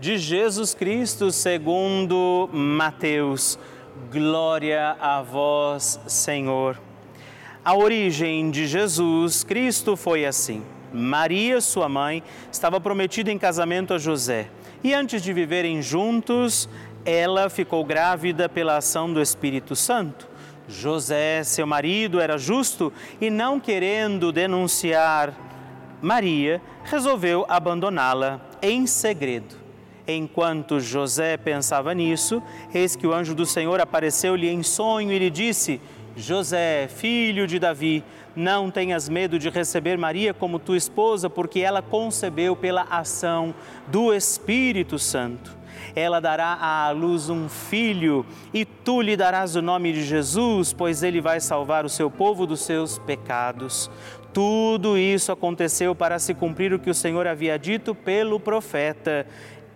de Jesus Cristo segundo Mateus. Glória a vós, Senhor. A origem de Jesus Cristo foi assim. Maria, sua mãe, estava prometida em casamento a José. E antes de viverem juntos, ela ficou grávida pela ação do Espírito Santo. José, seu marido, era justo e, não querendo denunciar Maria, resolveu abandoná-la em segredo. Enquanto José pensava nisso, eis que o anjo do Senhor apareceu-lhe em sonho e lhe disse: José, filho de Davi, não tenhas medo de receber Maria como tua esposa, porque ela concebeu pela ação do Espírito Santo ela dará à luz um filho, e tu lhe darás o nome de Jesus, pois ele vai salvar o seu povo dos seus pecados. Tudo isso aconteceu para se cumprir o que o Senhor havia dito pelo profeta: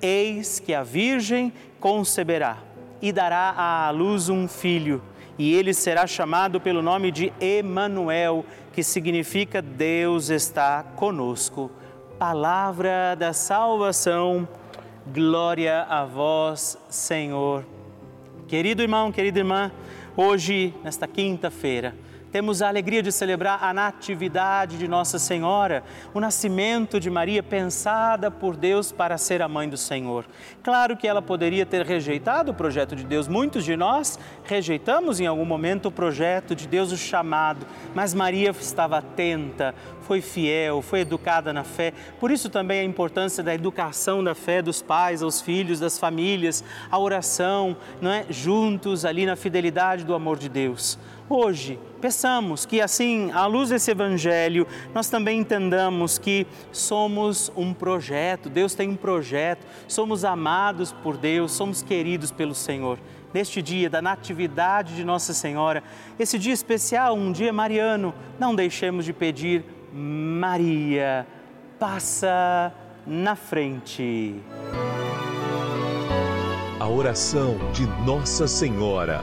Eis que a Virgem conceberá e dará à luz um filho, e ele será chamado pelo nome de Emanuel, que significa Deus está conosco. Palavra da salvação. Glória a vós, Senhor. Querido irmão, querida irmã, Hoje, nesta quinta-feira, temos a alegria de celebrar a Natividade de Nossa Senhora, o nascimento de Maria pensada por Deus para ser a mãe do Senhor. Claro que ela poderia ter rejeitado o projeto de Deus, muitos de nós rejeitamos em algum momento o projeto de Deus, o chamado, mas Maria estava atenta, foi fiel, foi educada na fé. Por isso também a importância da educação da fé dos pais aos filhos, das famílias, a oração, não é? Juntos ali na fidelidade do amor de Deus. Hoje, peçamos que assim, à luz desse evangelho, nós também entendamos que somos um projeto, Deus tem um projeto, somos amados por Deus, somos queridos pelo Senhor. Neste dia da Natividade de Nossa Senhora, esse dia especial, um dia mariano, não deixemos de pedir Maria, passa na frente. A oração de Nossa Senhora.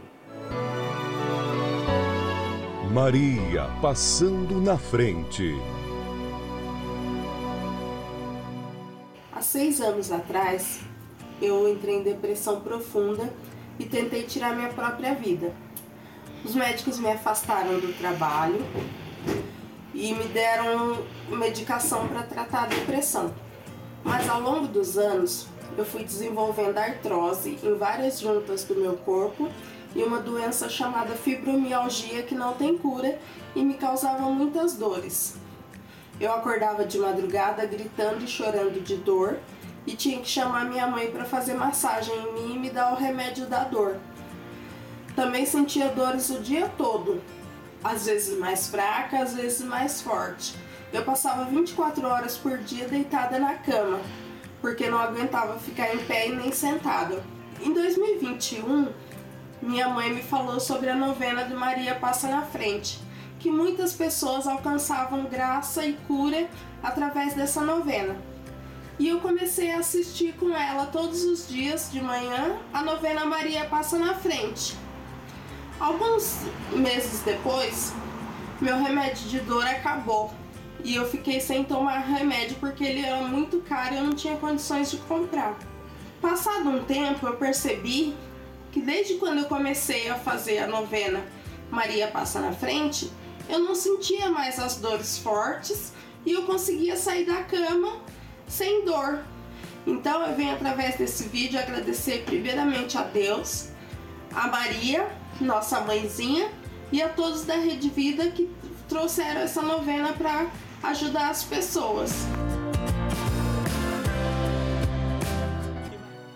Maria passando na frente. Há seis anos atrás, eu entrei em depressão profunda e tentei tirar minha própria vida. Os médicos me afastaram do trabalho e me deram medicação para tratar a depressão. Mas ao longo dos anos, eu fui desenvolvendo artrose em várias juntas do meu corpo e uma doença chamada fibromialgia que não tem cura e me causava muitas dores. Eu acordava de madrugada gritando e chorando de dor e tinha que chamar minha mãe para fazer massagem em mim e me dar o remédio da dor. Também sentia dores o dia todo, às vezes mais fraca, às vezes mais forte. Eu passava 24 horas por dia deitada na cama, porque não aguentava ficar em pé e nem sentada. Em 2021, minha mãe me falou sobre a novena de Maria Passa na Frente, que muitas pessoas alcançavam graça e cura através dessa novena. E eu comecei a assistir com ela todos os dias de manhã a novena Maria Passa na Frente. Alguns meses depois, meu remédio de dor acabou e eu fiquei sem tomar remédio porque ele era muito caro e eu não tinha condições de comprar. Passado um tempo, eu percebi que desde quando eu comecei a fazer a novena Maria Passa na Frente, eu não sentia mais as dores fortes e eu conseguia sair da cama sem dor. Então eu venho através desse vídeo agradecer primeiramente a Deus, a Maria, nossa mãezinha, e a todos da Rede Vida que trouxeram essa novena para ajudar as pessoas.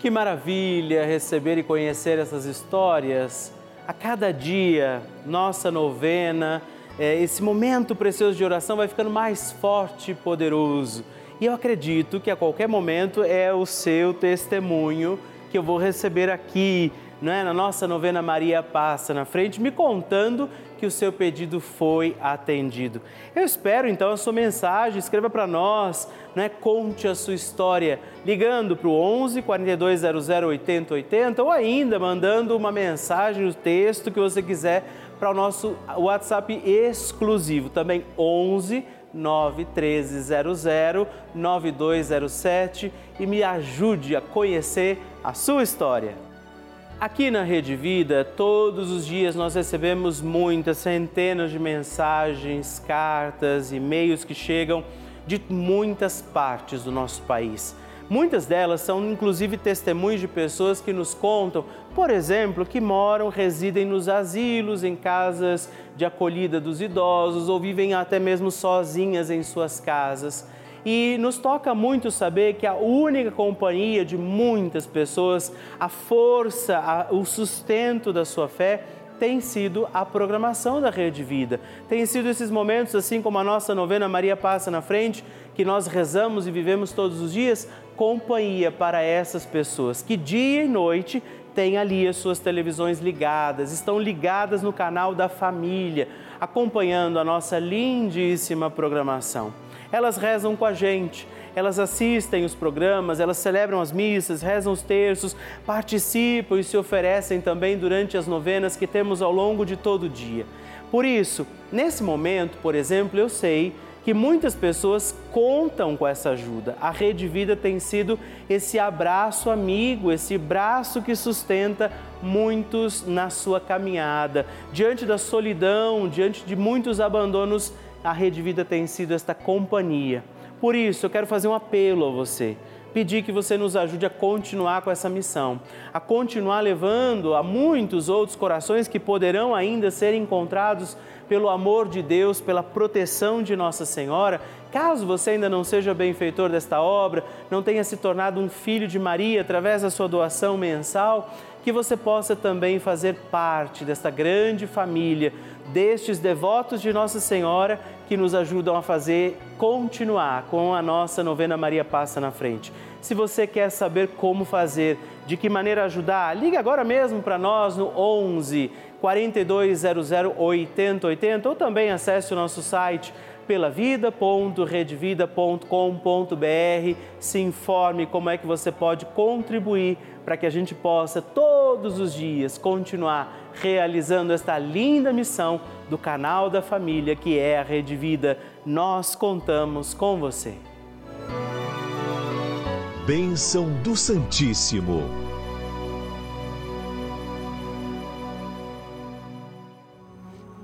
Que maravilha receber e conhecer essas histórias. A cada dia, nossa novena, é, esse momento precioso de oração vai ficando mais forte e poderoso. E eu acredito que a qualquer momento é o seu testemunho que eu vou receber aqui, é? na nossa novena Maria Passa na frente, me contando que o seu pedido foi atendido. Eu espero então a sua mensagem, escreva para nós, é? conte a sua história, ligando para o 11 4200 8080 ou ainda mandando uma mensagem, o texto que você quiser para o nosso WhatsApp exclusivo, também 11 91300 9207 e me ajude a conhecer a sua história. Aqui na Rede Vida, todos os dias nós recebemos muitas, centenas de mensagens, cartas, e-mails que chegam de muitas partes do nosso país. Muitas delas são inclusive testemunhos de pessoas que nos contam, por exemplo, que moram, residem nos asilos, em casas de acolhida dos idosos ou vivem até mesmo sozinhas em suas casas. E nos toca muito saber que a única companhia de muitas pessoas, a força, a, o sustento da sua fé, tem sido a programação da Rede Vida. Tem sido esses momentos, assim como a nossa novena Maria Passa na Frente, que nós rezamos e vivemos todos os dias, companhia para essas pessoas que dia e noite têm ali as suas televisões ligadas, estão ligadas no canal da família, acompanhando a nossa lindíssima programação elas rezam com a gente, elas assistem os programas, elas celebram as missas, rezam os terços, participam e se oferecem também durante as novenas que temos ao longo de todo o dia. Por isso, nesse momento, por exemplo, eu sei que muitas pessoas contam com essa ajuda. A Rede Vida tem sido esse abraço amigo, esse braço que sustenta muitos na sua caminhada, diante da solidão, diante de muitos abandonos a Rede Vida tem sido esta companhia. Por isso, eu quero fazer um apelo a você pedir que você nos ajude a continuar com essa missão, a continuar levando a muitos outros corações que poderão ainda ser encontrados pelo amor de Deus, pela proteção de Nossa Senhora. Caso você ainda não seja benfeitor desta obra, não tenha se tornado um filho de Maria através da sua doação mensal, que você possa também fazer parte desta grande família, destes devotos de Nossa Senhora que nos ajudam a fazer continuar com a nossa novena Maria Passa na Frente. Se você quer saber como fazer, de que maneira ajudar, liga agora mesmo para nós no 11 4200 8080 ou também acesse o nosso site pelavida.redvida.com.br. Se informe como é que você pode contribuir para que a gente possa todos os dias continuar realizando esta linda missão do canal da família que é a Rede Vida. Nós contamos com você. Bênção do Santíssimo.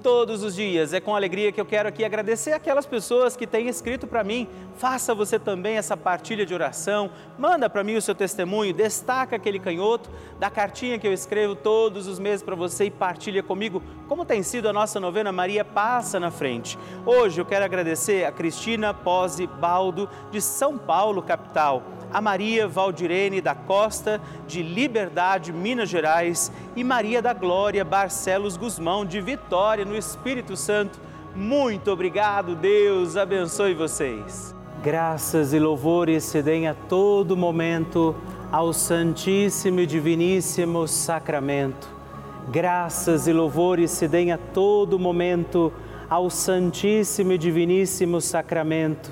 Todos os dias. É com alegria que eu quero aqui agradecer aquelas pessoas que têm escrito para mim. Faça você também essa partilha de oração, manda para mim o seu testemunho, destaca aquele canhoto da cartinha que eu escrevo todos os meses para você e partilha comigo como tem sido a nossa novena Maria Passa na Frente. Hoje eu quero agradecer a Cristina Pose Baldo de São Paulo, capital a Maria Valdirene da Costa, de Liberdade, Minas Gerais, e Maria da Glória Barcelos Guzmão, de Vitória, no Espírito Santo. Muito obrigado, Deus abençoe vocês. Graças e louvores se deem a todo momento ao Santíssimo e Diviníssimo Sacramento. Graças e louvores se deem a todo momento ao Santíssimo e Diviníssimo Sacramento.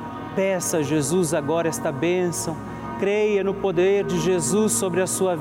Peça a Jesus agora esta bênção. Creia no poder de Jesus sobre a sua vida